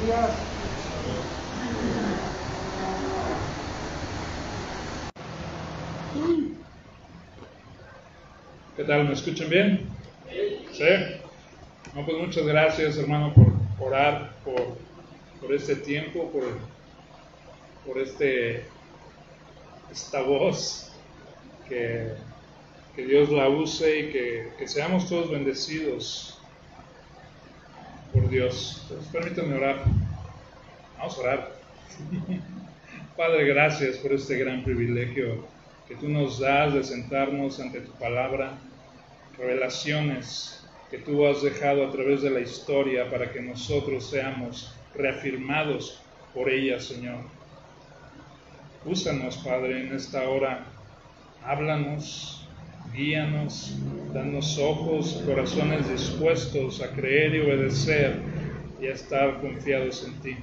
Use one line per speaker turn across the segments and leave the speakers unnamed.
días.
¿Qué tal? ¿Me escuchan bien? Sí. No, pues muchas gracias, hermano, por orar por, por este tiempo, por, por este, esta voz, que, que Dios la use y que, que seamos todos bendecidos por Dios. Entonces, permítanme orar. Vamos a orar. Padre, gracias por este gran privilegio que tú nos das de sentarnos ante tu palabra, revelaciones que tú has dejado a través de la historia para que nosotros seamos reafirmados por ella, Señor. Úsanos, Padre, en esta hora. Háblanos, guíanos, danos ojos, corazones dispuestos a creer y obedecer y a estar confiados en ti.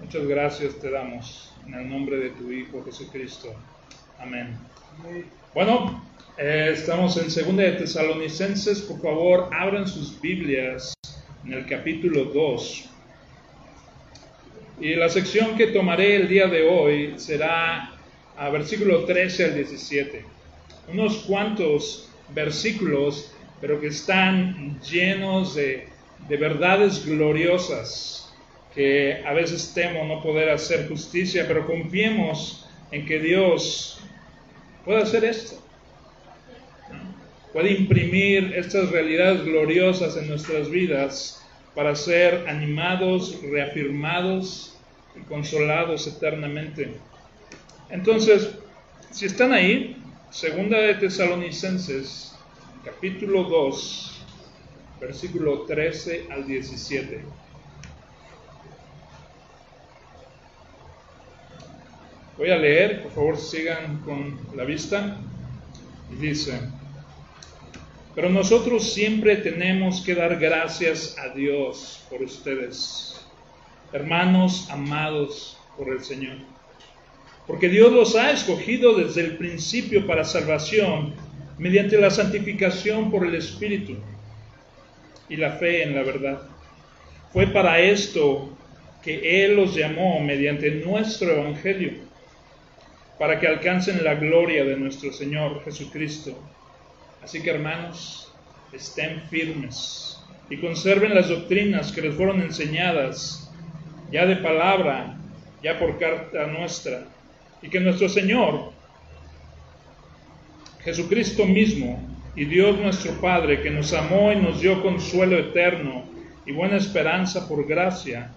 Muchas gracias te damos en el nombre de tu Hijo Jesucristo. Amén. Bueno, eh, estamos en Segunda de Tesalonicenses. Por favor, abran sus Biblias en el capítulo 2. Y la sección que tomaré el día de hoy será a versículo 13 al 17. Unos cuantos versículos, pero que están llenos de, de verdades gloriosas que a veces temo no poder hacer justicia, pero confiemos en que Dios puede hacer esto. Puede imprimir estas realidades gloriosas en nuestras vidas para ser animados, reafirmados y consolados eternamente. Entonces, si están ahí, segunda de Tesalonicenses, capítulo 2, versículo 13 al 17. Voy a leer, por favor sigan con la vista. Y dice, pero nosotros siempre tenemos que dar gracias a Dios por ustedes, hermanos amados por el Señor. Porque Dios los ha escogido desde el principio para salvación mediante la santificación por el Espíritu y la fe en la verdad. Fue para esto que Él los llamó mediante nuestro Evangelio para que alcancen la gloria de nuestro Señor Jesucristo. Así que hermanos, estén firmes y conserven las doctrinas que les fueron enseñadas, ya de palabra, ya por carta nuestra, y que nuestro Señor, Jesucristo mismo, y Dios nuestro Padre, que nos amó y nos dio consuelo eterno y buena esperanza por gracia,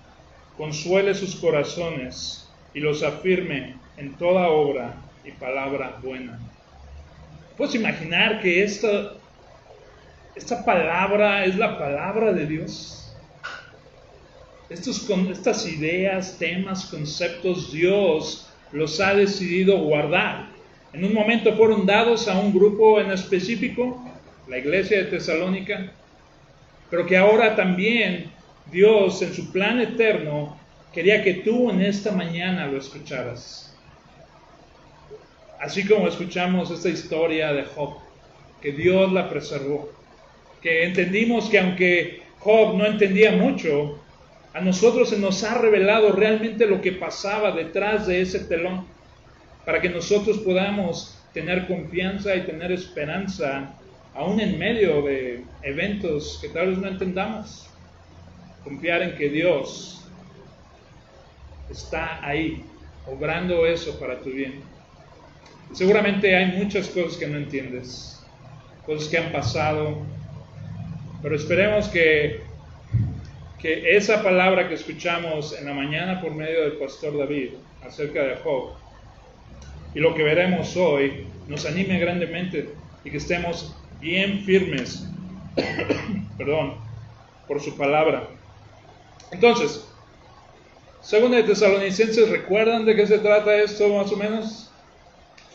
consuele sus corazones y los afirme en toda obra y palabra buena. ¿Puedes imaginar que esta, esta palabra es la palabra de Dios? Estos, estas ideas, temas, conceptos, Dios los ha decidido guardar. En un momento fueron dados a un grupo en específico, la iglesia de Tesalónica, pero que ahora también Dios en su plan eterno quería que tú en esta mañana lo escucharas. Así como escuchamos esta historia de Job, que Dios la preservó, que entendimos que aunque Job no entendía mucho, a nosotros se nos ha revelado realmente lo que pasaba detrás de ese telón, para que nosotros podamos tener confianza y tener esperanza, aún en medio de eventos que tal vez no entendamos. Confiar en que Dios está ahí, obrando eso para tu bien. Seguramente hay muchas cosas que no entiendes, cosas que han pasado, pero esperemos que, que esa palabra que escuchamos en la mañana por medio del pastor David acerca de Job y lo que veremos hoy nos anime grandemente y que estemos bien firmes, perdón, por su palabra. Entonces, según de Tesalonicenses, ¿recuerdan de qué se trata esto más o menos?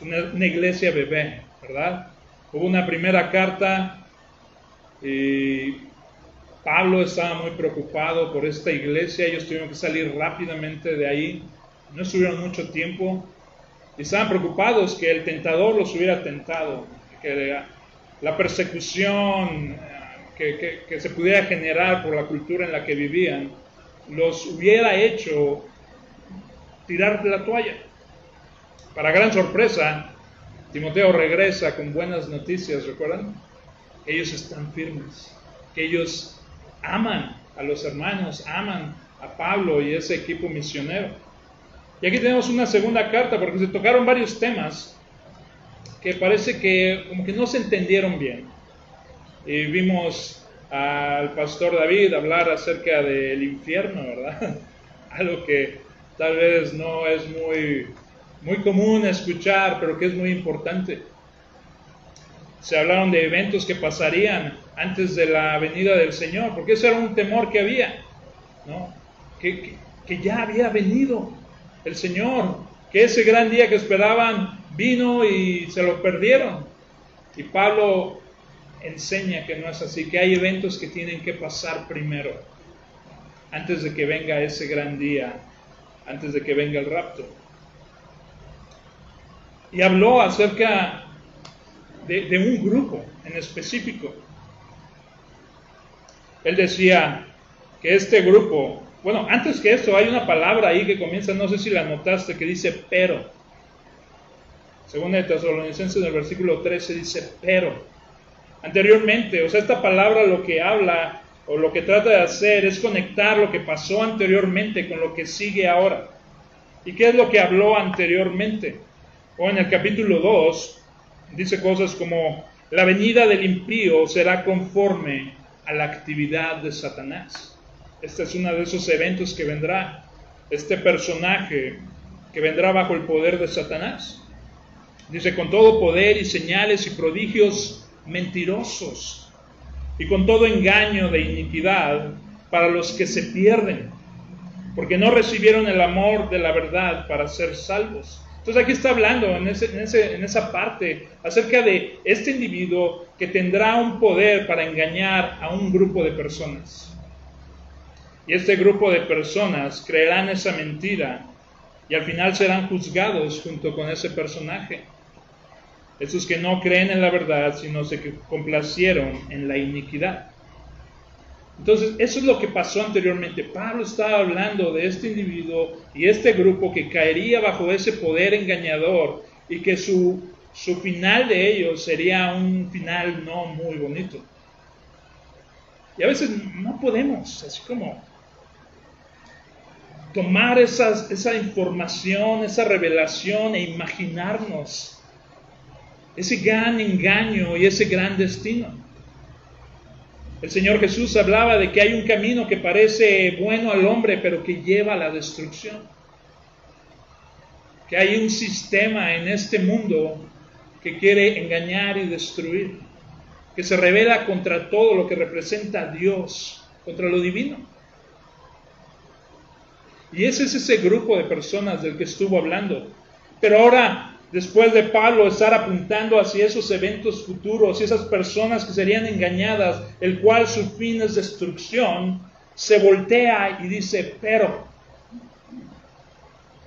una, iglesia bebé, ¿verdad? Hubo una primera carta y Pablo estaba muy preocupado por esta iglesia, ellos tuvieron que salir rápidamente de ahí, no estuvieron mucho tiempo y estaban preocupados que el tentador los hubiera tentado, que la persecución que, que, se pudiera generar por la cultura en la que vivían los hubiera hecho tirar la toalla. Para gran sorpresa, Timoteo regresa con buenas noticias, ¿recuerdan? Ellos están firmes, que ellos aman a los hermanos, aman a Pablo y ese equipo misionero. Y aquí tenemos una segunda carta porque se tocaron varios temas que parece que como que no se entendieron bien. Y vimos al pastor David hablar acerca del infierno, ¿verdad? Algo que tal vez no es muy, muy común escuchar, pero que es muy importante. Se hablaron de eventos que pasarían antes de la venida del Señor, porque ese era un temor que había, ¿no? que, ya había venido el Señor, que ese gran día que esperaban vino y se lo perdieron. Y Pablo enseña que no es así, que hay eventos que tienen que pasar primero, antes de que venga ese gran día, antes de que venga el rapto. Y habló acerca de, de un grupo en específico. Él decía que este grupo, bueno, antes que esto hay una palabra ahí que comienza, no sé si la notaste, que dice pero. Según el Tesalonicenses en el versículo 13 dice pero anteriormente. O sea, esta palabra lo que habla o lo que trata de hacer es conectar lo que pasó anteriormente con lo que sigue ahora. ¿Y qué es lo que habló anteriormente? O en el capítulo 2 dice cosas como, la venida del impío será conforme a la actividad de Satanás. Este es uno de esos eventos que vendrá. Este personaje que vendrá bajo el poder de Satanás. Dice, con todo poder y señales y prodigios mentirosos y con todo engaño de iniquidad para los que se pierden, porque no recibieron el amor de la verdad para ser salvos. Entonces aquí está hablando en, esa parte acerca de este individuo que tendrá un poder para engañar a un grupo de personas. Y este grupo de personas creerán esa mentira y al final serán juzgados junto con ese personaje. Esos que no creen en la verdad, sino se complacieron en la iniquidad. Entonces, eso es lo que pasó anteriormente. Pablo estaba hablando de este individuo y este grupo que caería bajo ese poder engañador y que su, su final de ellos sería un final no muy bonito. Y a veces no podemos, así como tomar esa información, esa revelación e imaginarnos ese gran engaño y ese gran destino. El Señor Jesús hablaba de que hay un camino que parece bueno al hombre, pero que lleva a la destrucción. Que hay un sistema en este mundo que quiere engañar y destruir, que se revela contra todo lo que representa a Dios, contra lo divino. Y ese es ese grupo de personas del que estuvo hablando. Pero ahora después de Pablo estar apuntando hacia esos eventos futuros y esas personas que serían engañadas, el cual su fin es destrucción, se voltea y dice, pero.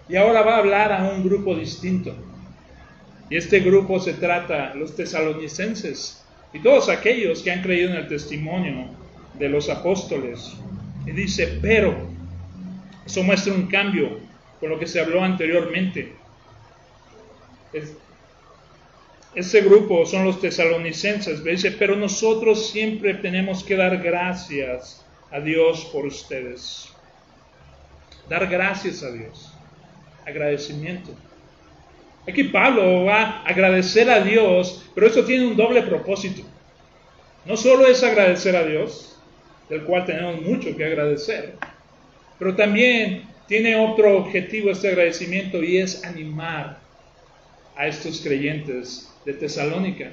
Y ahora va a hablar a un grupo distinto. Y este grupo se trata, los tesalonicenses y todos aquellos que han creído en el testimonio de los apóstoles. Y dice, pero. Eso muestra un cambio con lo que se habló anteriormente ese grupo son los tesalonicenses, dice, pero nosotros siempre tenemos que dar gracias a Dios por ustedes. Dar gracias a Dios. Agradecimiento. Aquí Pablo va a agradecer a Dios, pero eso tiene un doble propósito. No solo es agradecer a Dios, del cual tenemos mucho que agradecer, pero también tiene otro objetivo este agradecimiento y es animar a estos creyentes de Tesalónica.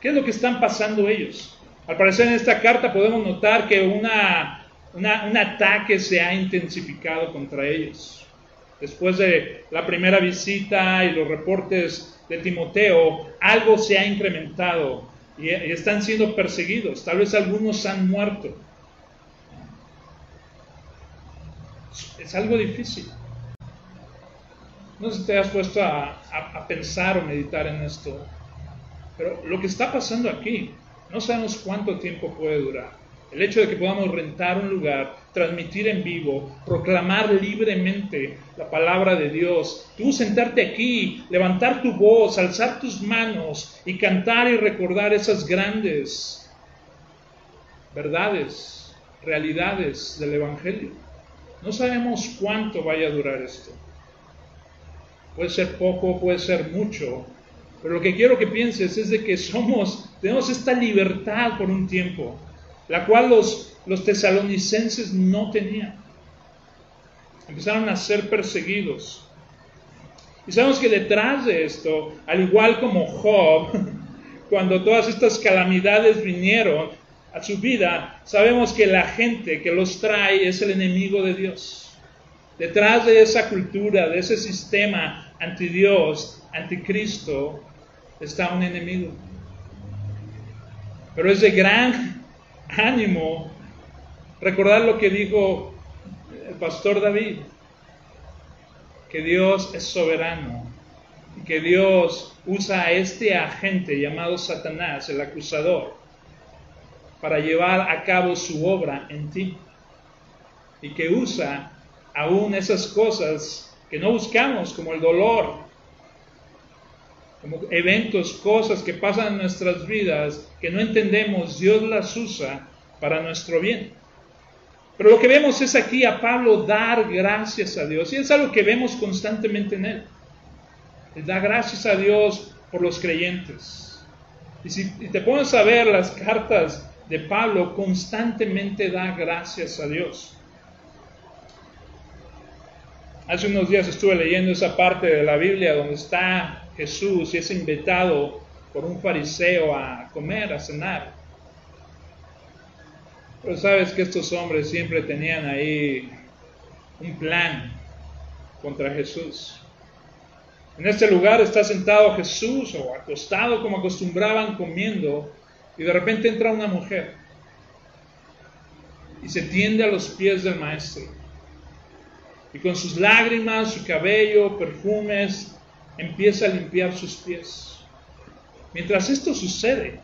¿Qué es lo que están pasando ellos? Al parecer en esta carta podemos notar que una, un ataque se ha intensificado contra ellos. Después de la primera visita y los reportes de Timoteo, algo se ha incrementado y están siendo perseguidos. Tal vez algunos han muerto. Es algo difícil. No sé si te has puesto a, pensar o meditar en esto, pero lo que está pasando aquí, no sabemos cuánto tiempo puede durar. El hecho de que podamos rentar un lugar, transmitir en vivo, proclamar libremente la palabra de Dios. Tú sentarte aquí, levantar tu voz, alzar tus manos y cantar y recordar esas grandes verdades, realidades del Evangelio. No sabemos cuánto vaya a durar esto. Puede ser poco, puede ser mucho, pero lo que quiero que pienses es de que somos, tenemos esta libertad por un tiempo la cual los, los tesalonicenses no tenían. Empezaron a ser perseguidos. Y sabemos que detrás de esto, al igual como Job, cuando todas estas calamidades vinieron a su vida, sabemos que la gente que los trae es el enemigo de Dios. Detrás de esa cultura, de ese sistema anti Dios, anticristo, está un enemigo. Pero es de gran ánimo recordar lo que dijo el pastor David, que Dios es soberano y que Dios usa a este agente llamado Satanás, el acusador, para llevar a cabo su obra en ti y que usa aún esas cosas que no buscamos, como el dolor, como eventos, cosas que pasan en nuestras vidas que no entendemos, Dios las usa para nuestro bien. Pero lo que vemos es aquí a Pablo dar gracias a Dios y es algo que vemos constantemente en él. Él da gracias a Dios por los creyentes. Y si te pones a ver las cartas de Pablo, constantemente da gracias a Dios. Hace unos días estuve leyendo esa parte de la Biblia donde está Jesús y es invitado por un fariseo a comer, a cenar. Pero sabes que estos hombres siempre tenían ahí un plan contra Jesús. En este lugar está sentado Jesús o acostado como acostumbraban comiendo y de repente entra una mujer y se tiende a los pies del maestro. Y con sus lágrimas, su cabello, perfumes, empieza a limpiar sus pies. Mientras esto sucede,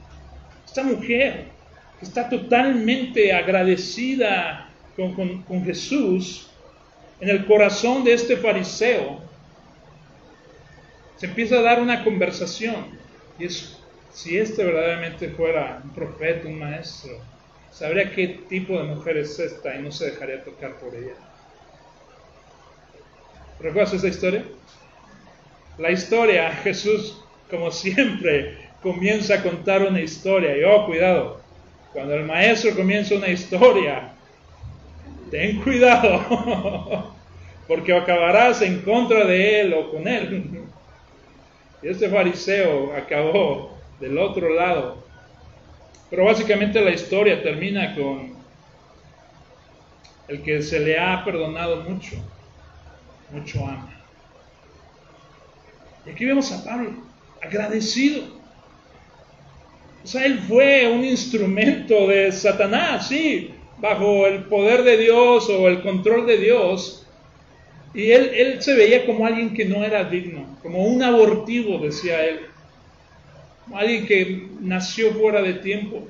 esta mujer que está totalmente agradecida con, Jesús, en el corazón de este fariseo, se empieza a dar una conversación. Y es, si este verdaderamente fuera un profeta, un maestro, sabría qué tipo de mujer es esta y no se dejaría tocar por ella. ¿Recuerdas esa historia? La historia, Jesús, como siempre, comienza a contar una historia. Y oh, cuidado, cuando el maestro comienza una historia, ten cuidado, porque acabarás en contra de él o con él. Y este fariseo acabó del otro lado. Pero básicamente la historia termina con el que se le ha perdonado mucho, mucho ama. Y aquí vemos a Pablo, agradecido. O sea, él fue un instrumento de Satanás, sí, bajo el poder de Dios o el control de Dios. Y él, él se veía como alguien que no era digno, como un abortivo, decía él, como alguien que nació fuera de tiempo.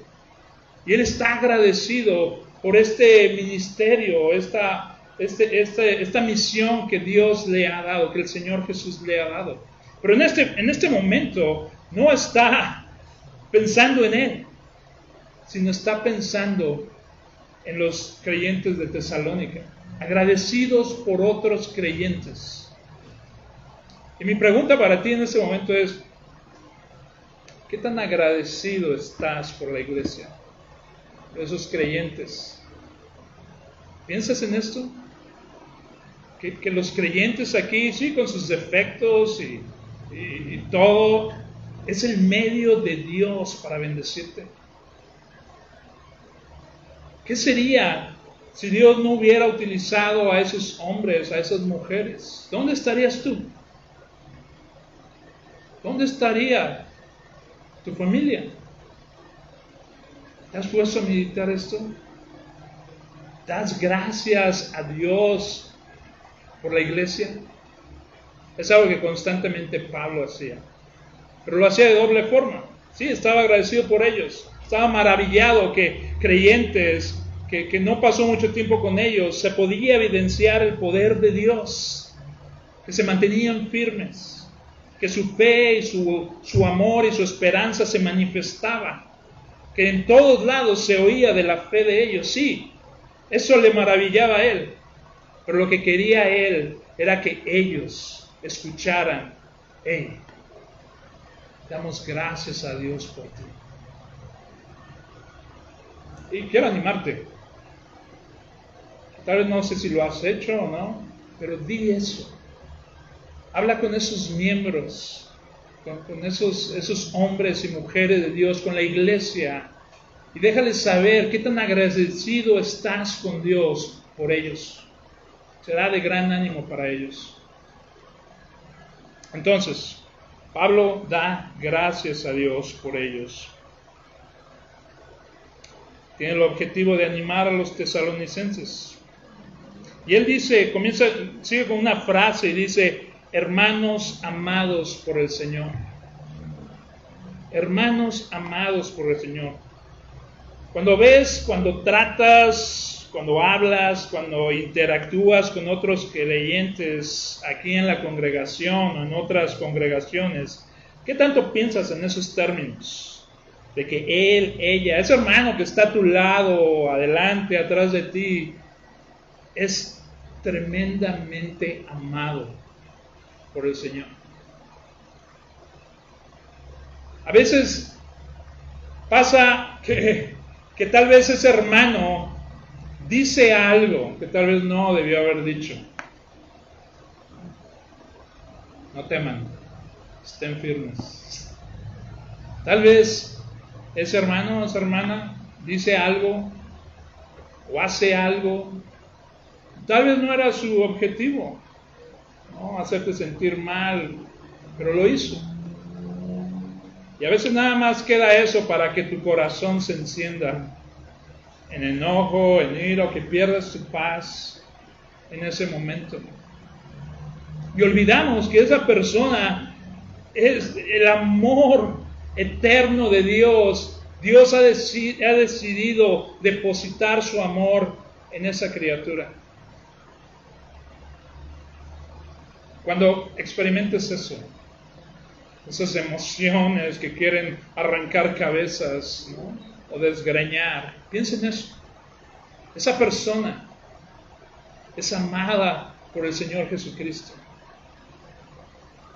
Y él está agradecido por este ministerio, esta, este, este, esta misión que Dios le ha dado, que el Señor Jesús le ha dado. Pero en este, en este momento no está pensando en Él, sino está pensando en los creyentes de Tesalónica, agradecidos por otros creyentes. Y mi pregunta para ti en este momento es, ¿qué tan agradecido estás por la iglesia, por esos creyentes? ¿Piensas en esto? Que, los creyentes aquí, sí, con sus defectos y y, todo es el medio de Dios para bendecirte. ¿Qué sería si Dios no hubiera utilizado a esos hombres, a esas mujeres? ¿Dónde estarías tú? ¿Dónde estaría tu familia? ¿Te has puesto a meditar esto? ¿Das gracias a Dios por la iglesia? Es algo que constantemente Pablo hacía. Pero lo hacía de doble forma. Sí, estaba agradecido por ellos. Estaba maravillado que creyentes que, que no pasó mucho tiempo con ellos se podía evidenciar el poder de Dios, que se mantenían firmes, que su fe y su, su amor y su esperanza se manifestaba, que en todos lados se oía de la fe de ellos. Sí, eso le maravillaba a él, pero lo que quería él era que ellos escucharan, hey, damos gracias a Dios por ti. Y quiero animarte. Tal vez no sé si lo has hecho o no, pero di eso. Habla con esos miembros, con, esos, esos hombres y mujeres de Dios, con la iglesia, y déjales saber qué tan agradecido estás con Dios por ellos. Será de gran ánimo para ellos. Entonces, Pablo da gracias a Dios por ellos. Tiene el objetivo de animar a los tesalonicenses. Y él dice, comienza, sigue con una frase y dice, hermanos amados por el Señor. Hermanos amados por el Señor. Cuando ves, cuando tratas, cuando hablas, cuando interactúas con otros creyentes aquí en la congregación o en otras congregaciones, ¿qué tanto piensas en esos términos? De que él, ella, ese hermano que está a tu lado, adelante, atrás de ti, es tremendamente amado por el Señor. A veces pasa que, que tal vez ese hermano dice algo que tal vez no debió haber dicho. No teman, estén firmes. Tal vez ese hermano o esa hermana dice algo o hace algo Tal vez no era su objetivo, ¿no? hacerte sentir mal, pero lo hizo. Y a veces nada más queda eso para que tu corazón se encienda en enojo, en ira, que pierdas tu paz en ese momento. Y olvidamos que esa persona es el amor eterno de Dios. Dios ha, ha decidido depositar su amor en esa criatura. Cuando experimentes eso, esas emociones que quieren arrancar cabezas o desgreñar, piensa en eso. Esa persona es amada por el Señor Jesucristo.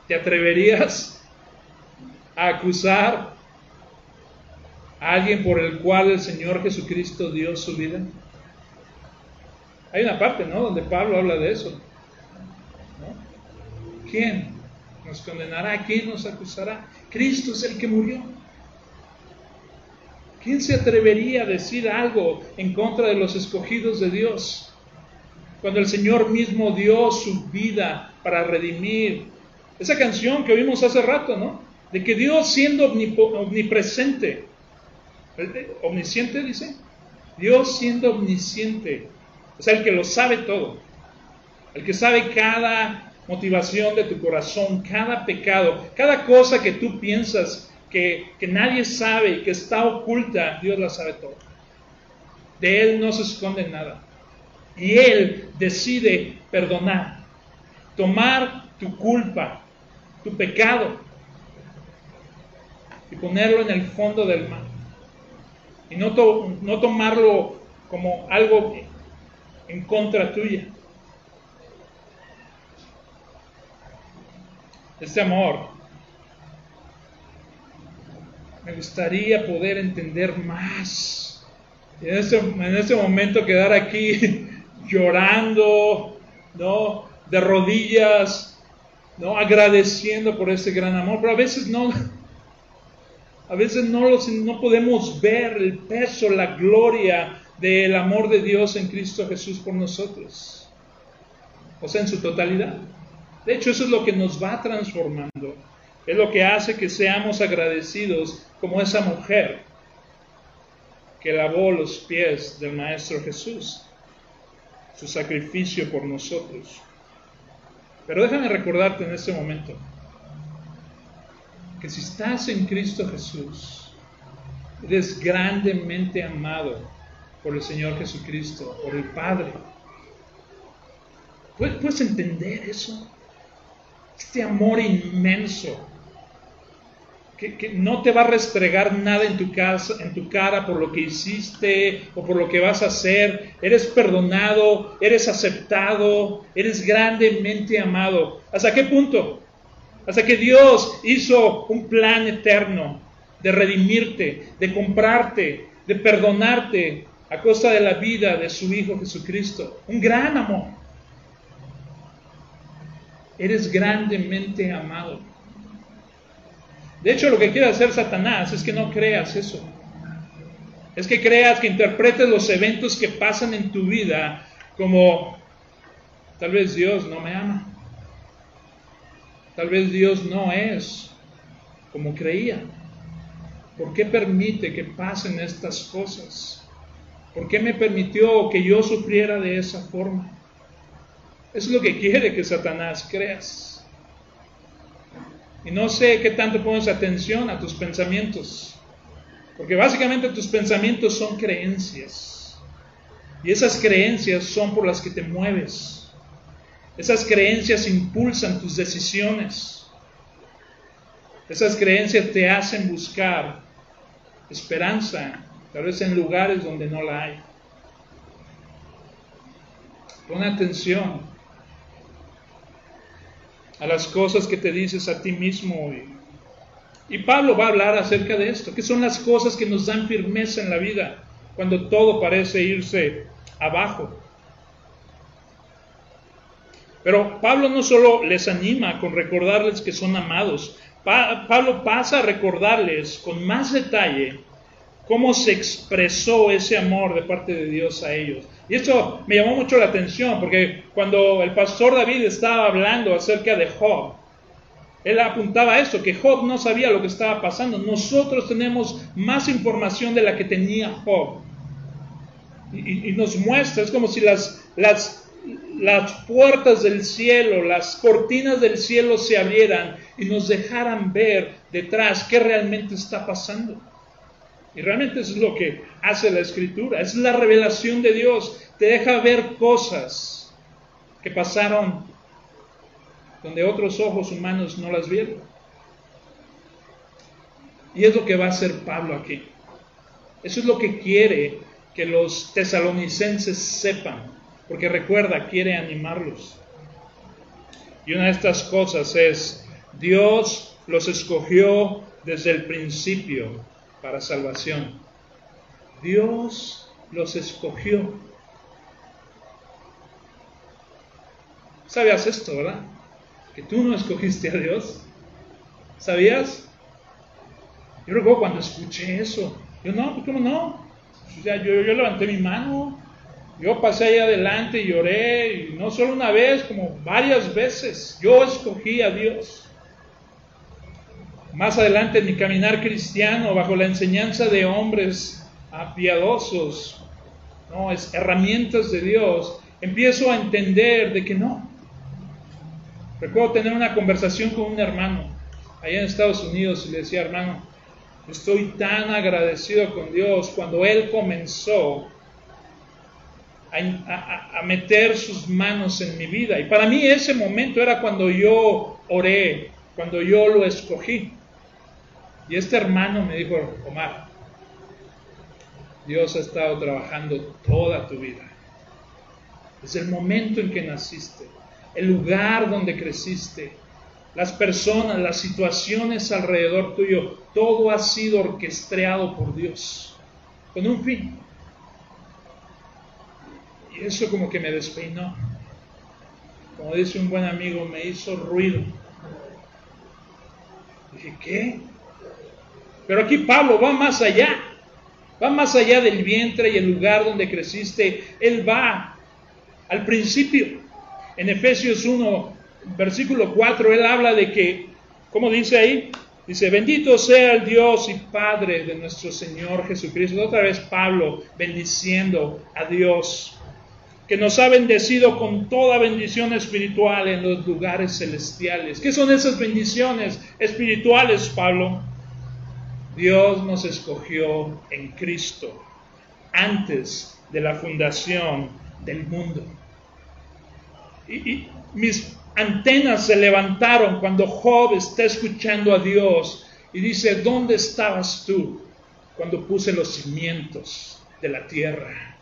¿Te atreverías a acusar a alguien por el cual el Señor Jesucristo dio su vida? Hay una parte, ¿no? Donde Pablo habla de eso. ¿Quién nos condenará? ¿Quién nos acusará? Cristo es el que murió. ¿Quién se atrevería a decir algo en contra de los escogidos de Dios? Cuando el Señor mismo dio su vida para redimir. Esa canción que vimos hace rato, ¿no? De que Dios siendo omnipresente, omnisciente dice, Dios siendo omnisciente, o sea, el que lo sabe todo, el que sabe cada motivación de tu corazón, cada pecado, cada cosa que tú piensas que, nadie sabe que está oculta, Dios la sabe todo. De Él no se esconde nada. Y Él decide perdonar, tomar tu culpa, tu pecado, y ponerlo en el fondo del mar. Y no, no tomarlo como algo en contra tuya. este amor. Me gustaría poder entender más. en este, en este momento quedar aquí llorando, ¿no? De rodillas, ¿no? Agradeciendo por ese gran amor. Pero a veces no, a veces no, no podemos ver el peso, la gloria del amor de Dios en Cristo Jesús por nosotros. O sea, en su totalidad. De hecho, eso es lo que nos va transformando. Es lo que hace que seamos agradecidos como esa mujer que lavó los pies del Maestro Jesús, su sacrificio por nosotros. Pero déjame recordarte en este momento que si estás en Cristo Jesús, Eres grandemente amado por el Señor Jesucristo, por el Padre. ¿Puedes entender eso? Este amor inmenso que, no te va a restregar nada en tu, casa, en tu cara por lo que hiciste o por lo que vas a hacer. Eres perdonado, eres aceptado, eres grandemente amado. ¿Hasta qué punto? Hasta que Dios hizo un plan eterno de redimirte, de comprarte, de perdonarte a costa de la vida de su Hijo Jesucristo. Un gran amor. Eres grandemente amado. De hecho, lo que quiere hacer Satanás es que no creas eso. Es que creas, que interpretes los eventos que pasan en tu vida como tal vez Dios no me ama. Tal vez Dios no es como creía. ¿Por qué permite que pasen estas cosas? ¿Por qué me permitió que yo sufriera de esa forma? Es lo que quiere que Satanás creas. Y no sé qué tanto pones atención a tus pensamientos. Porque básicamente tus pensamientos son creencias. Y esas creencias son por las que te mueves. Esas creencias impulsan tus decisiones. Esas creencias te hacen buscar esperanza, tal vez en lugares donde no la hay. Pon atención a las cosas que te dices a ti mismo. Y, y Pablo va a hablar acerca de esto, que son las cosas que nos dan firmeza en la vida cuando todo parece irse abajo. Pero Pablo no solo les anima con recordarles que son amados, Pablo pasa a recordarles con más detalle cómo se expresó ese amor de parte de Dios a ellos. Y esto me llamó mucho la atención porque cuando el pastor David estaba hablando acerca de Job, él apuntaba a eso, que Job no sabía lo que estaba pasando. Nosotros tenemos más información de la que tenía Job. Y, nos muestra, es como si las, las, las puertas del cielo, las cortinas del cielo se abrieran y nos dejaran ver detrás qué realmente está pasando. Y realmente eso es lo que hace la escritura, es la revelación de Dios, te deja ver cosas que pasaron donde otros ojos humanos no las vieron. Y es lo que va a hacer Pablo aquí. Eso es lo que quiere que los tesalonicenses sepan, porque recuerda, quiere animarlos. Y una de estas cosas es, Dios los escogió desde el principio para salvación. Dios los escogió. ¿Sabías esto, verdad? Que tú no escogiste a Dios. ¿Sabías? Yo recuerdo cuando escuché eso. Yo no, pues, ¿cómo no? yo, yo levanté mi mano. Yo pasé ahí adelante y lloré, y no solo una vez, como varias veces. Yo escogí a Dios. Más adelante en mi caminar cristiano, bajo la enseñanza de hombres apiadosos, no, es herramientas de Dios, empiezo a entender de que no. Recuerdo tener una conversación con un hermano allá en Estados Unidos y le decía, hermano, estoy tan agradecido con Dios cuando Él comenzó a, a, meter sus manos en mi vida. Y para mí ese momento era cuando yo oré, cuando yo lo escogí. Y este hermano me dijo, Omar, Dios ha estado trabajando toda tu vida. Desde el momento en que naciste, el lugar donde creciste, las personas, las situaciones alrededor tuyo, todo ha sido orquestado por Dios, con un fin. Y eso como que me despeinó. Como dice un buen amigo, me hizo ruido. Dije, ¿qué? Pero aquí Pablo va más allá, va más allá del vientre y el lugar donde creciste. Él va al principio. En Efesios 1, versículo 4, él habla de que, ¿cómo dice ahí? Dice, bendito sea el Dios y Padre de nuestro Señor Jesucristo. Otra vez Pablo bendiciendo a Dios, que nos ha bendecido con toda bendición espiritual en los lugares celestiales. ¿Qué son esas bendiciones espirituales, Pablo? Dios nos escogió en Cristo antes de la fundación del mundo. Y, mis antenas se levantaron cuando Job está escuchando a Dios y dice, ¿dónde estabas tú cuando puse los cimientos de la tierra?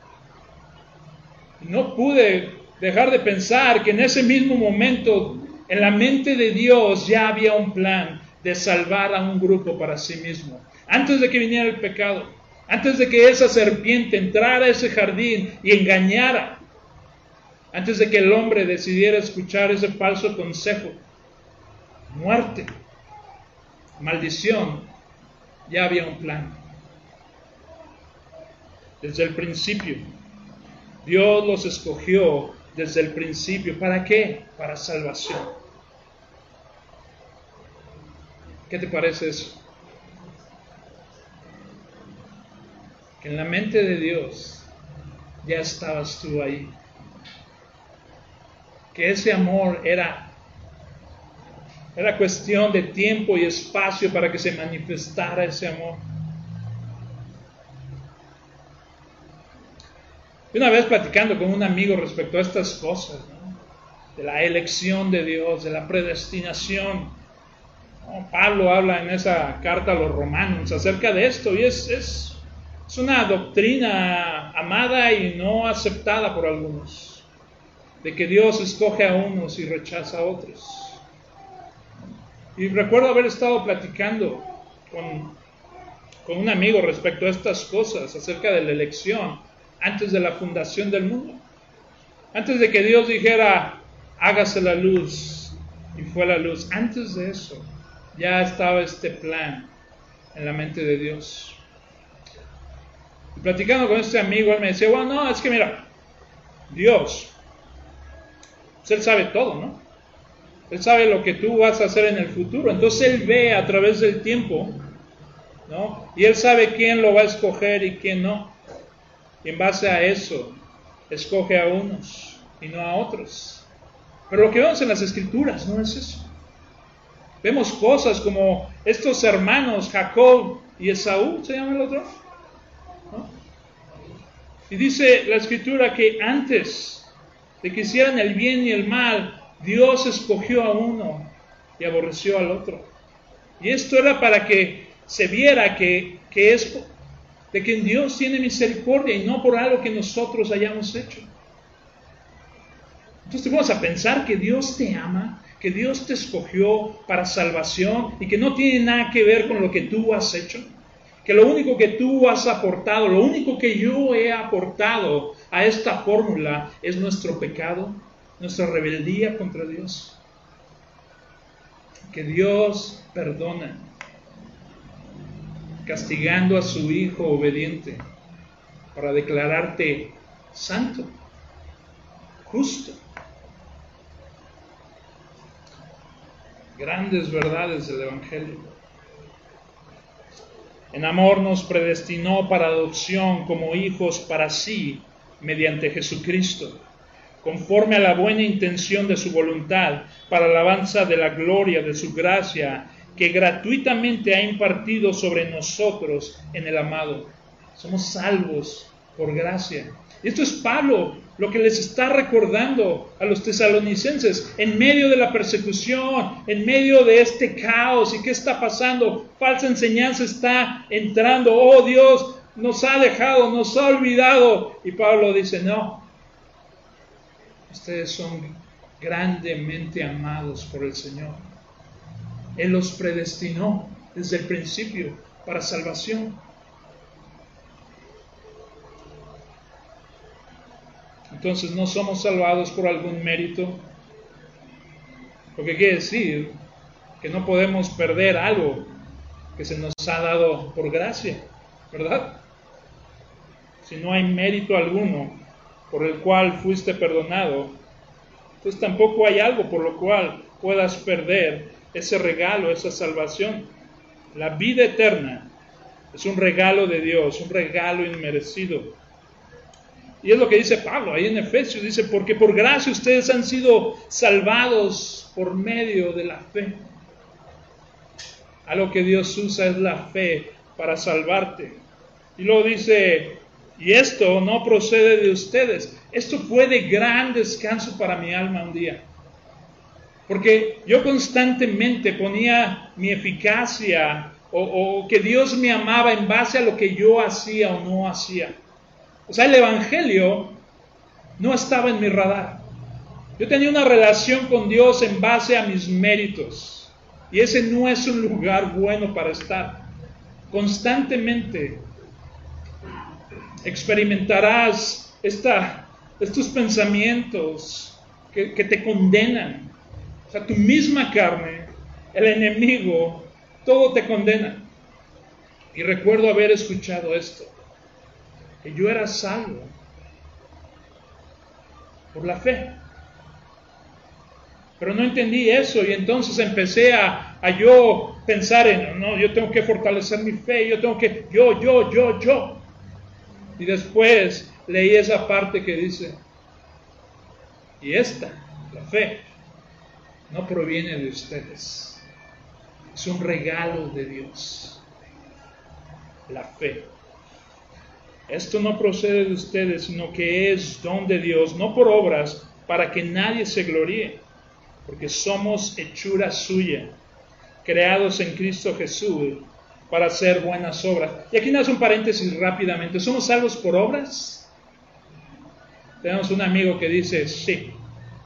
no pude dejar de pensar que en ese mismo momento en la mente de Dios ya había un plan de salvar a un grupo para sí mismo. Antes de que viniera el pecado, antes de que esa serpiente entrara a ese jardín y engañara, antes de que el hombre decidiera escuchar ese falso consejo, muerte, maldición, ya había un plan. Desde el principio, Dios los escogió desde el principio. ¿Para qué? Para salvación. ¿Qué te parece eso? Que en la mente de Dios ya estabas tú ahí. Que ese amor era era cuestión de tiempo y espacio para que se manifestara ese amor. una vez platicando con un amigo respecto a estas cosas, de la elección de Dios, de la predestinación, Pablo habla en esa carta a los romanos acerca de esto y es, es, es una doctrina amada y no aceptada por algunos, de que Dios escoge a unos y rechaza a otros. Y recuerdo haber estado platicando con, con un amigo respecto a estas cosas, acerca de la elección antes de la fundación del mundo. Antes de que Dios dijera, hágase la luz, y fue la luz. Antes de eso, ya estaba este plan en la mente de Dios. Y platicando con este amigo, él me decía, bueno, no, es que mira, Dios, pues Él sabe todo, ¿no? Él sabe lo que tú vas a hacer en el futuro. Entonces Él ve a través del tiempo, ¿no? Y Él sabe quién lo va a escoger y quién no. Y en base a eso, escoge a unos y no a otros. Pero lo que vemos en las escrituras no es eso. Vemos cosas como estos hermanos, Jacob y Esaú, ¿se llama el otro? Y dice la escritura que antes de que hicieran el bien y el mal, Dios escogió a uno y aborreció al otro. Y esto era para que se viera que, que es de que Dios tiene misericordia y no por algo que nosotros hayamos hecho. Entonces vamos a pensar que Dios te ama, que Dios te escogió para salvación y que no tiene nada que ver con lo que tú has hecho. Que lo único que tú has aportado, lo único que yo he aportado a esta fórmula es nuestro pecado, nuestra rebeldía contra Dios. Que Dios perdona castigando a su hijo obediente para declararte santo, justo. Grandes verdades del Evangelio. En amor nos predestinó para adopción como hijos para sí mediante Jesucristo, conforme a la buena intención de su voluntad, para alabanza de la gloria de su gracia que gratuitamente ha impartido sobre nosotros en el amado. Somos salvos por gracia. Esto es Pablo lo que les está recordando a los tesalonicenses en medio de la persecución, en medio de este caos. ¿Y qué está pasando? Falsa enseñanza está entrando. Oh Dios, nos ha dejado, nos ha olvidado. Y Pablo dice, no, ustedes son grandemente amados por el Señor. Él los predestinó desde el principio para salvación. Entonces no somos salvados por algún mérito, lo quiere decir que no podemos perder algo que se nos ha dado por gracia, ¿verdad? Si no hay mérito alguno por el cual fuiste perdonado, pues tampoco hay algo por lo cual puedas perder ese regalo, esa salvación. La vida eterna es un regalo de Dios, un regalo inmerecido. Y es lo que dice Pablo ahí en Efesios, dice, porque por gracia ustedes han sido salvados por medio de la fe. A lo que Dios usa es la fe para salvarte. Y luego dice, y esto no procede de ustedes. Esto fue de gran descanso para mi alma un día. Porque yo constantemente ponía mi eficacia o, que Dios me amaba en base a lo que yo hacía o no hacía. O sea, el Evangelio no estaba en mi radar. Yo tenía una relación con Dios en base a mis méritos. Y ese no es un lugar bueno para estar. Constantemente experimentarás esta, estos pensamientos que, que te condenan. O sea, tu misma carne, el enemigo, todo te condena. Y recuerdo haber escuchado esto, que yo era salvo por la fe. Pero no entendí eso y entonces empecé a, a, yo pensar en, no, yo tengo que fortalecer mi fe, yo tengo que, yo, yo, yo, yo. Y después leí esa parte que dice, y esta, la fe, no proviene de ustedes, es un regalo de Dios, la fe. Esto no procede de ustedes, sino que es don de Dios, no por obras, para que nadie se gloríe, porque somos hechura suya, creados en Cristo Jesús para hacer buenas obras. Y aquí nace un paréntesis rápidamente. ¿Somos salvos por obras? Tenemos un amigo que dice sí.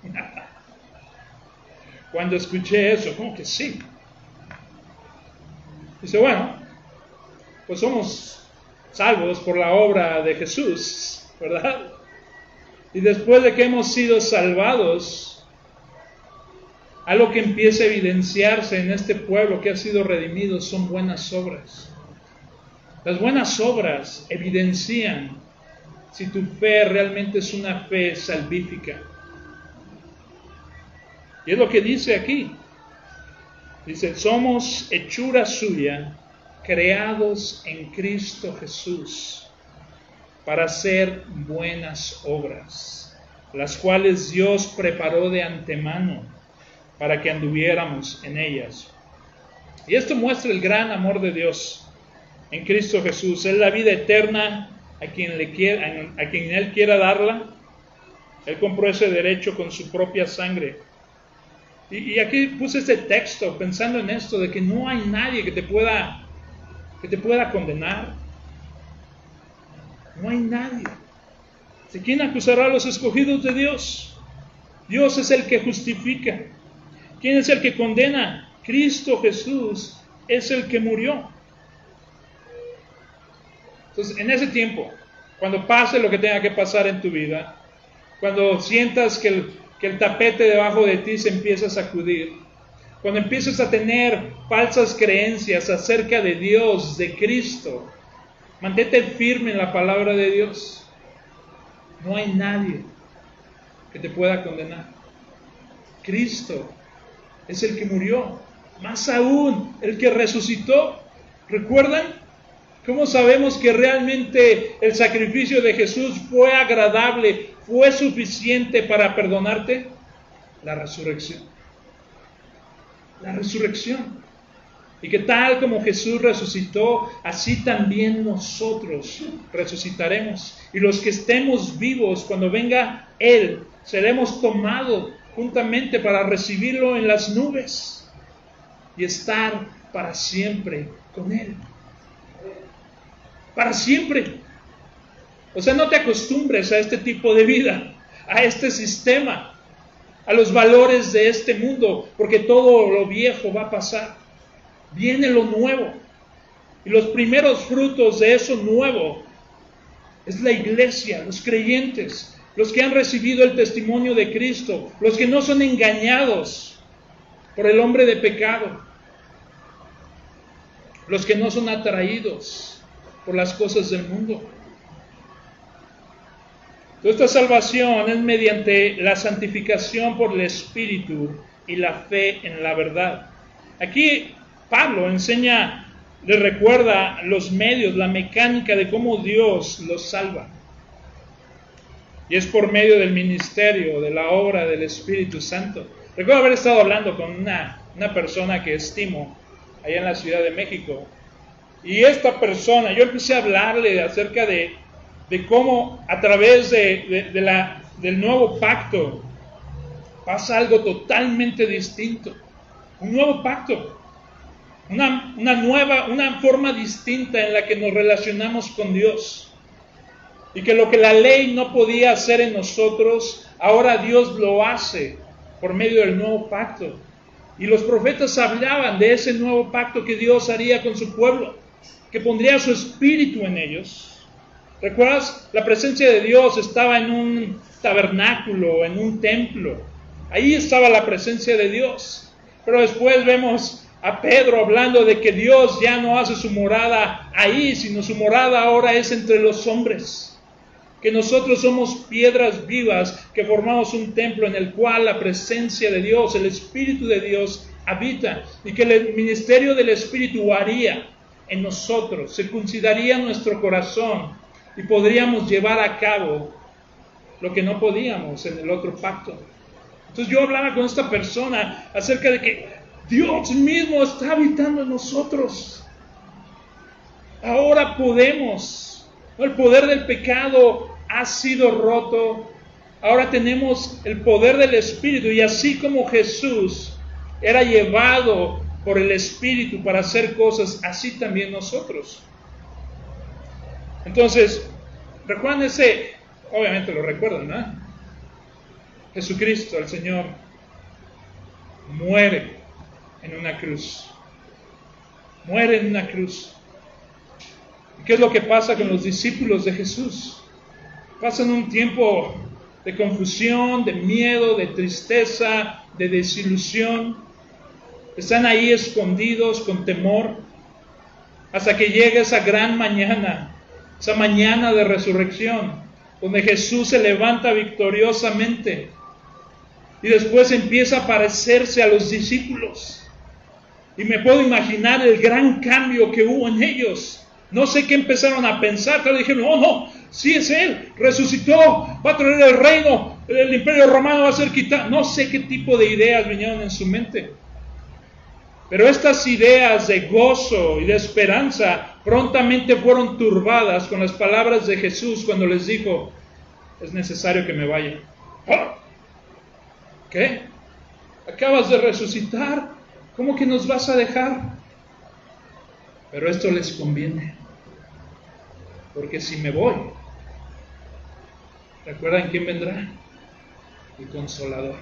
Cuando escuché eso, ¿cómo que sí? Dice, bueno, pues somos salvos por la obra de Jesús, ¿verdad? Y después de que hemos sido salvados, algo que empieza a evidenciarse en este pueblo que ha sido redimido son buenas obras. Las buenas obras evidencian si tu fe realmente es una fe salvífica. Y es lo que dice aquí. Dice, somos hechura suya, creados en Cristo Jesús, para hacer buenas obras, las cuales Dios preparó de antemano para que anduviéramos en ellas. Y esto muestra el gran amor de Dios en Cristo Jesús. Es la vida eterna a quien, Él quiera darla. Él compró ese derecho con su propia sangre. Y, aquí puse este texto pensando en esto, de que no hay nadie que te pueda, que te pueda condenar. No hay nadie. ¿De quién acusará a los escogidos de Dios? Dios es el que justifica. ¿Quién es el que condena? Cristo Jesús es el que murió. Entonces, en ese tiempo, cuando pase lo que tenga que pasar en tu vida, cuando sientas que el, que el tapete debajo de ti se empieza a sacudir, cuando empiezas a tener falsas creencias acerca de Dios, de Cristo, mantente firme en la palabra de Dios. No hay nadie que te pueda condenar. Cristo es el que murió, más aún el que resucitó. ¿Recuerdan? ¿Cómo sabemos que realmente el sacrificio de Jesús fue agradable, fue suficiente para perdonarte? La resurrección. La resurrección. Y que tal como Jesús resucitó, así también nosotros resucitaremos. Y los que estemos vivos, cuando venga Él, seremos tomados juntamente para recibirlo en las nubes y estar para siempre con Él. Para siempre. O sea, no te acostumbres a este tipo de vida, a este sistema, a los valores de este mundo, porque todo lo viejo va a pasar. Viene lo nuevo. Y los primeros frutos de eso nuevo es la iglesia, los creyentes, los que han recibido el testimonio de Cristo, los que no son engañados por el hombre de pecado, los que no son atraídos por las cosas del mundo. Esta salvación es mediante la santificación por el Espíritu y la fe en la verdad. Aquí Pablo enseña, le recuerda los medios, la mecánica de cómo Dios los salva. Y es por medio del ministerio, de la obra del Espíritu Santo. Recuerdo haber estado hablando con una, una persona que estimo allá en la Ciudad de México. Y esta persona, yo empecé a hablarle acerca de, cómo a través de, la, del nuevo pacto pasa algo totalmente distinto. Un nuevo pacto. Una, una, nueva, una forma distinta en la que nos relacionamos con Dios. Y que lo que la ley no podía hacer en nosotros, ahora Dios lo hace por medio del nuevo pacto. Y los profetas hablaban de ese nuevo pacto que Dios haría con su pueblo, que pondría su espíritu en ellos. ¿Recuerdas? La presencia de Dios estaba en un tabernáculo, en un templo. Ahí estaba la presencia de Dios. Pero después vemos a Pedro hablando de que Dios ya no hace su morada ahí, sino su morada ahora es entre los hombres que nosotros somos piedras vivas que formamos un templo en el cual la presencia de Dios, el Espíritu de Dios habita y que el ministerio del Espíritu haría en nosotros, circuncidaría nuestro corazón y podríamos llevar a cabo lo que no podíamos en el otro pacto. Entonces yo hablaba con esta persona acerca de que Dios mismo está habitando en nosotros. Ahora podemos el poder del pecado ha sido roto. Ahora tenemos el poder del Espíritu y así como Jesús era llevado por el Espíritu para hacer cosas, así también nosotros. Entonces, recuerden ese, obviamente lo recuerdan, ¿no? Jesucristo, el Señor, muere en una cruz. Muere en una cruz. ¿Qué es lo que pasa con los discípulos de Jesús? Pasan un tiempo de confusión, de miedo, de tristeza, de desilusión. Están ahí escondidos con temor hasta que llega esa gran mañana, esa mañana de resurrección, donde Jesús se levanta victoriosamente y después empieza a parecerse a los discípulos. Y me puedo imaginar el gran cambio que hubo en ellos. No sé qué empezaron a pensar, pero dijeron, oh no, sí es Él, resucitó, va a traer el reino, el imperio romano va a ser quitado. No sé qué tipo de ideas vinieron en su mente. Pero estas ideas de gozo y de esperanza prontamente fueron turbadas con las palabras de Jesús cuando les dijo, es necesario que me vaya. ¡Ah! ¿Qué? Acabas de resucitar, ¿cómo que nos vas a dejar? Pero esto les conviene. Porque si me voy, ¿recuerdan quién vendrá? El consolador.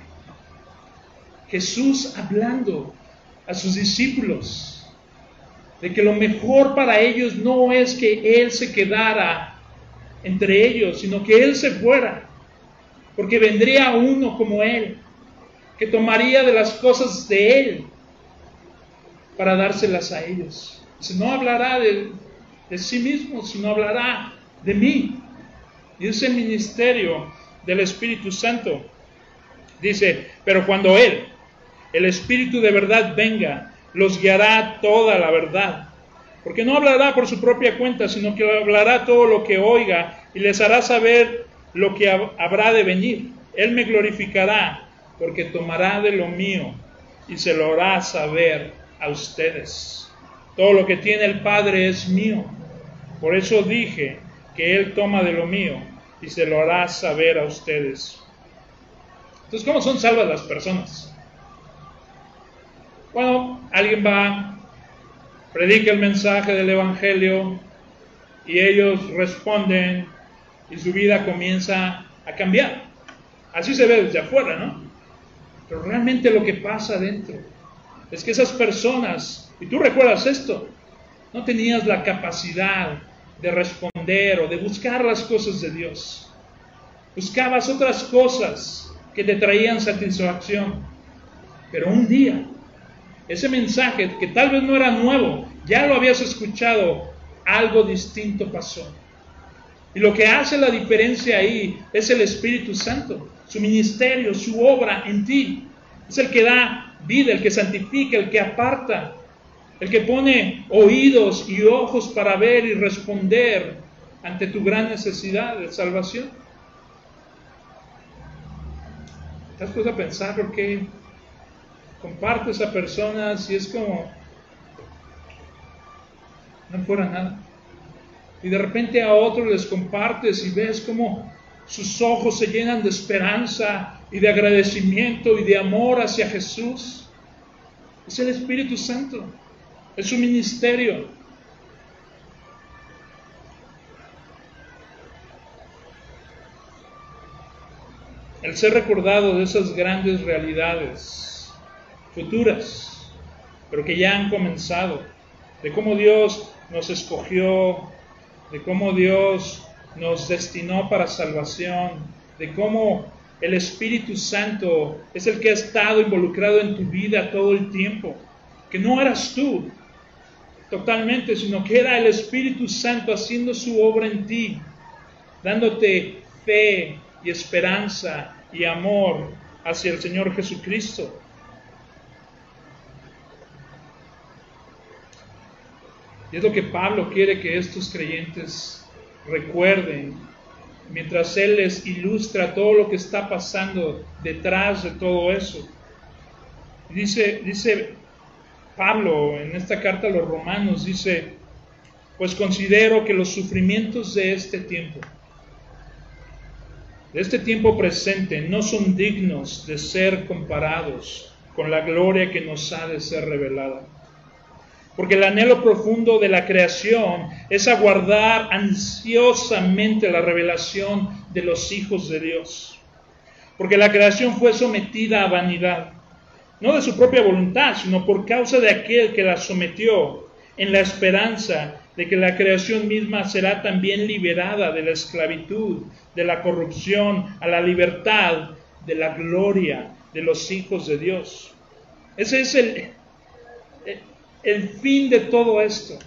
Jesús hablando a sus discípulos de que lo mejor para ellos no es que Él se quedara entre ellos, sino que Él se fuera, porque vendría uno como Él, que tomaría de las cosas de Él para dárselas a ellos no hablará de, sí mismo, sino hablará de mí. Y ese ministerio del Espíritu Santo. Dice, pero cuando Él, el Espíritu de verdad venga, los guiará toda la verdad. Porque no hablará por su propia cuenta, sino que hablará todo lo que oiga y les hará saber lo que habrá de venir. Él me glorificará porque tomará de lo mío y se lo hará saber a ustedes. Todo lo que tiene el Padre es mío. Por eso dije que Él toma de lo mío y se lo hará saber a ustedes. Entonces, ¿cómo son salvas las personas? Bueno, alguien va, predica el mensaje del Evangelio y ellos responden y su vida comienza a cambiar. Así se ve desde afuera, ¿no? Pero realmente lo que pasa adentro es que esas personas y tú recuerdas esto, no tenías la capacidad de responder o de buscar las cosas de Dios. Buscabas otras cosas que te traían satisfacción. Pero un día, ese mensaje que tal vez no era nuevo, ya lo habías escuchado, algo distinto pasó. Y lo que hace la diferencia ahí es el Espíritu Santo, su ministerio, su obra en ti. Es el que da vida, el que santifica, el que aparta, el que pone oídos y ojos para ver y responder ante tu gran necesidad de salvación. ¿Te has puesto a pensar por qué compartes a personas y es como no fuera nada. Y de repente a otros les compartes y ves cómo sus ojos se llenan de esperanza y de agradecimiento y de amor hacia Jesús. Es el Espíritu Santo, es su ministerio. El ser recordado de esas grandes realidades futuras, pero que ya han comenzado, de cómo Dios nos escogió, de cómo Dios nos destinó para salvación, de cómo el Espíritu Santo es el que ha estado involucrado en tu vida todo el tiempo, que no eras tú totalmente, sino que era el Espíritu Santo haciendo su obra en ti, dándote fe y esperanza y amor hacia el Señor Jesucristo. Y es lo que Pablo quiere que estos creyentes recuerden mientras Él les ilustra todo lo que está pasando detrás de todo eso. Dice, dice Pablo en esta carta a los romanos, dice, pues considero que los sufrimientos de este tiempo, de este tiempo presente, no son dignos de ser comparados con la gloria que nos ha de ser revelada porque el anhelo profundo de la creación es aguardar ansiosamente la revelación de los hijos de Dios. Porque la creación fue sometida a vanidad, no de su propia voluntad, sino por causa de aquel que la sometió, en la esperanza de que la creación misma será también liberada de la esclavitud, de la corrupción, a la libertad, de la gloria de los hijos de Dios. Ese es el, el fin de todo esto.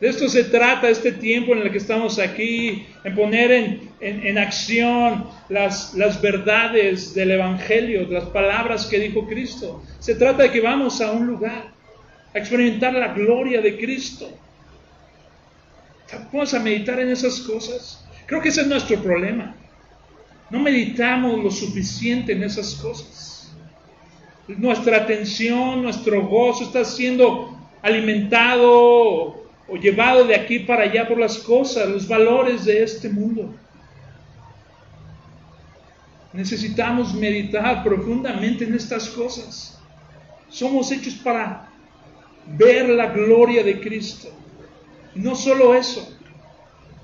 De esto se trata este tiempo en el que estamos aquí, en poner en, acción las, las, verdades del Evangelio, las palabras que dijo Cristo. Se trata de que vamos a un lugar, a experimentar la gloria de Cristo. Vamos a meditar en esas cosas. Creo que ese es nuestro problema. No meditamos lo suficiente en esas cosas nuestra atención, nuestro gozo está siendo alimentado o, llevado de aquí para allá por las cosas, los valores de este mundo. Necesitamos meditar profundamente en estas cosas. Somos hechos para ver la gloria de Cristo. no solo eso,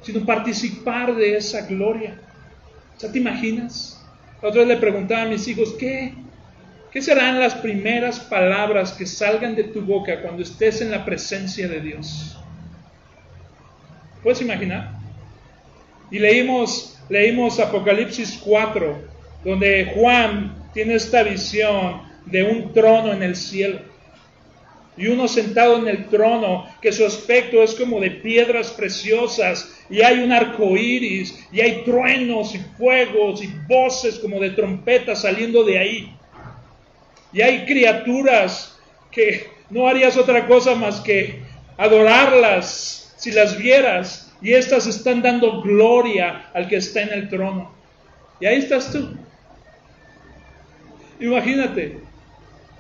sino participar de esa gloria. ¿Ya te imaginas? La otra vez le preguntaba a mis hijos, ¿qué? ¿Qué serán las primeras palabras que salgan de tu boca cuando estés en la presencia de Dios? ¿Puedes imaginar? Y leímos, leímos Apocalipsis 4, donde Juan tiene esta visión de un trono en el cielo. Y uno sentado en el trono, que su aspecto es como de piedras preciosas, y hay un arco iris, y hay truenos y fuegos y voces como de trompetas saliendo de ahí. Y hay criaturas que no harías otra cosa más que adorarlas si las vieras. Y estas están dando gloria al que está en el trono. Y ahí estás tú. Imagínate.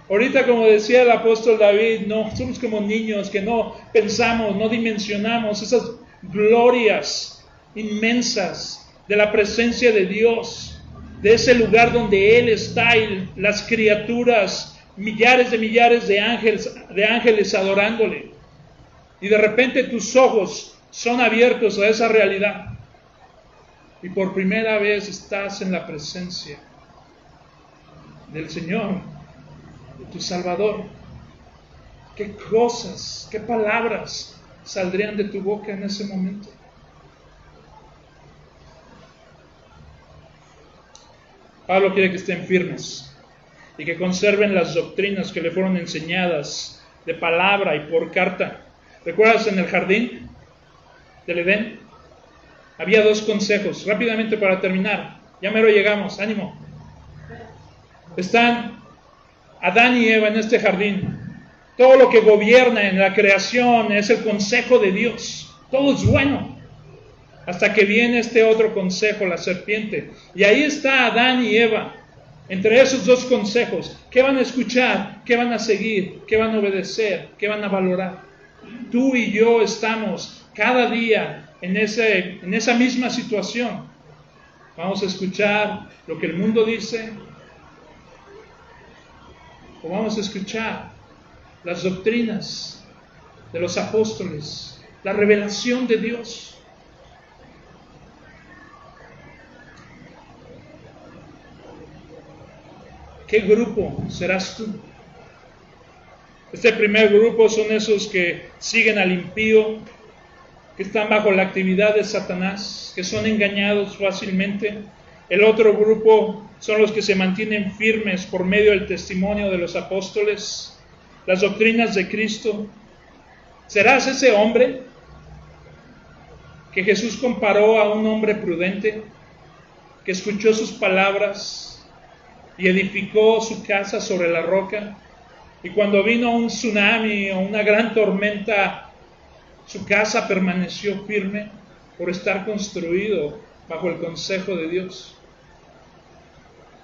Ahorita, como decía el apóstol David, no somos como niños que no pensamos, no dimensionamos esas glorias inmensas de la presencia de Dios de ese lugar donde Él está y las criaturas, millares de millares de ángeles, de ángeles adorándole. Y de repente tus ojos son abiertos a esa realidad. Y por primera vez estás en la presencia del Señor, de tu Salvador. ¿Qué cosas, qué palabras saldrían de tu boca en ese momento? Pablo quiere que estén firmes y que conserven las doctrinas que le fueron enseñadas de palabra y por carta. ¿Recuerdas en el jardín del Edén? Había dos consejos. Rápidamente para terminar. Ya mero llegamos. Ánimo. Están Adán y Eva en este jardín. Todo lo que gobierna en la creación es el consejo de Dios. Todo es bueno hasta que viene este otro consejo, la serpiente. Y ahí está Adán y Eva. Entre esos dos consejos, ¿qué van a escuchar? ¿Qué van a seguir? ¿Qué van a obedecer? ¿Qué van a valorar? Tú y yo estamos cada día en, ese, en esa misma situación. Vamos a escuchar lo que el mundo dice o vamos a escuchar las doctrinas de los apóstoles, la revelación de Dios. ¿Qué grupo serás tú? Este primer grupo son esos que siguen al impío, que están bajo la actividad de Satanás, que son engañados fácilmente. El otro grupo son los que se mantienen firmes por medio del testimonio de los apóstoles, las doctrinas de Cristo. ¿Serás ese hombre que Jesús comparó a un hombre prudente, que escuchó sus palabras y edificó su casa sobre la roca? Y cuando vino un tsunami o una gran tormenta, su casa permaneció firme por estar construido bajo el consejo de Dios.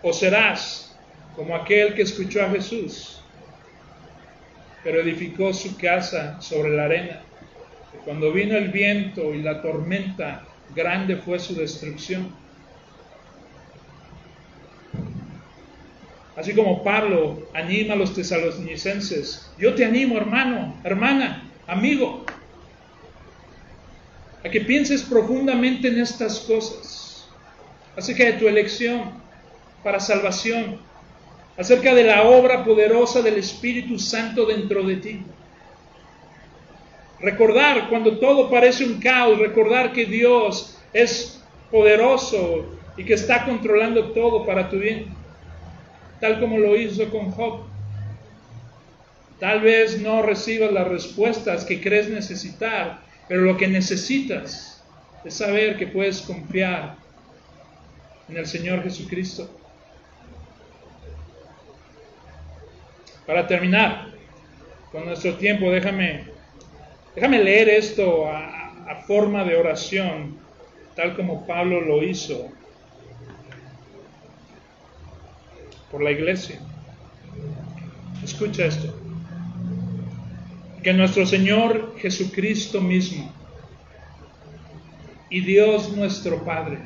O serás como aquel que escuchó a Jesús, pero edificó su casa sobre la arena. Y cuando vino el viento y la tormenta, grande fue su destrucción. Así como Pablo anima a los tesalonicenses, yo te animo hermano, hermana, amigo, a que pienses profundamente en estas cosas, acerca de tu elección para salvación, acerca de la obra poderosa del Espíritu Santo dentro de ti. Recordar cuando todo parece un caos, recordar que Dios es poderoso y que está controlando todo para tu bien tal como lo hizo con Job. Tal vez no recibas las respuestas que crees necesitar, pero lo que necesitas es saber que puedes confiar en el Señor Jesucristo. Para terminar con nuestro tiempo, déjame, déjame leer esto a, a forma de oración, tal como Pablo lo hizo por la iglesia. Escucha esto. Que nuestro Señor Jesucristo mismo y Dios nuestro Padre,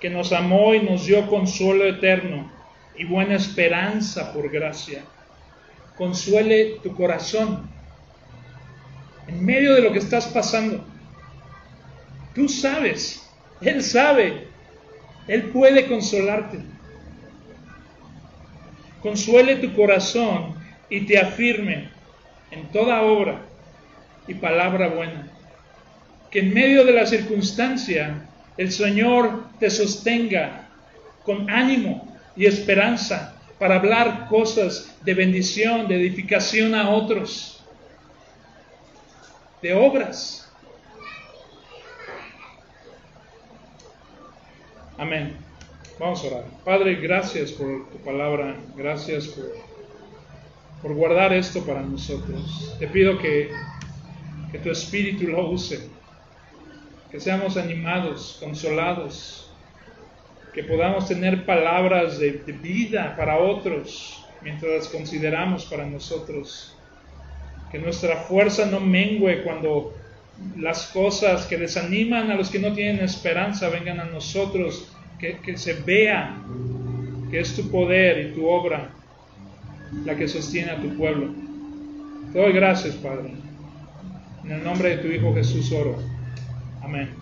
que nos amó y nos dio consuelo eterno y buena esperanza por gracia, consuele tu corazón en medio de lo que estás pasando. Tú sabes, Él sabe, Él puede consolarte consuele tu corazón y te afirme en toda obra y palabra buena. Que en medio de la circunstancia el Señor te sostenga con ánimo y esperanza para hablar cosas de bendición, de edificación a otros, de obras. Amén. Vamos a orar. Padre, gracias por tu palabra, gracias por, por guardar esto para nosotros. Te pido que, que tu espíritu lo use, que seamos animados, consolados, que podamos tener palabras de, de vida para otros mientras las consideramos para nosotros. Que nuestra fuerza no mengue cuando las cosas que desaniman a los que no tienen esperanza vengan a nosotros que, se vea que es tu poder y tu obra la que sostiene a tu pueblo. Te doy gracias, Padre. En el nombre de tu Hijo Jesús oro. Amén.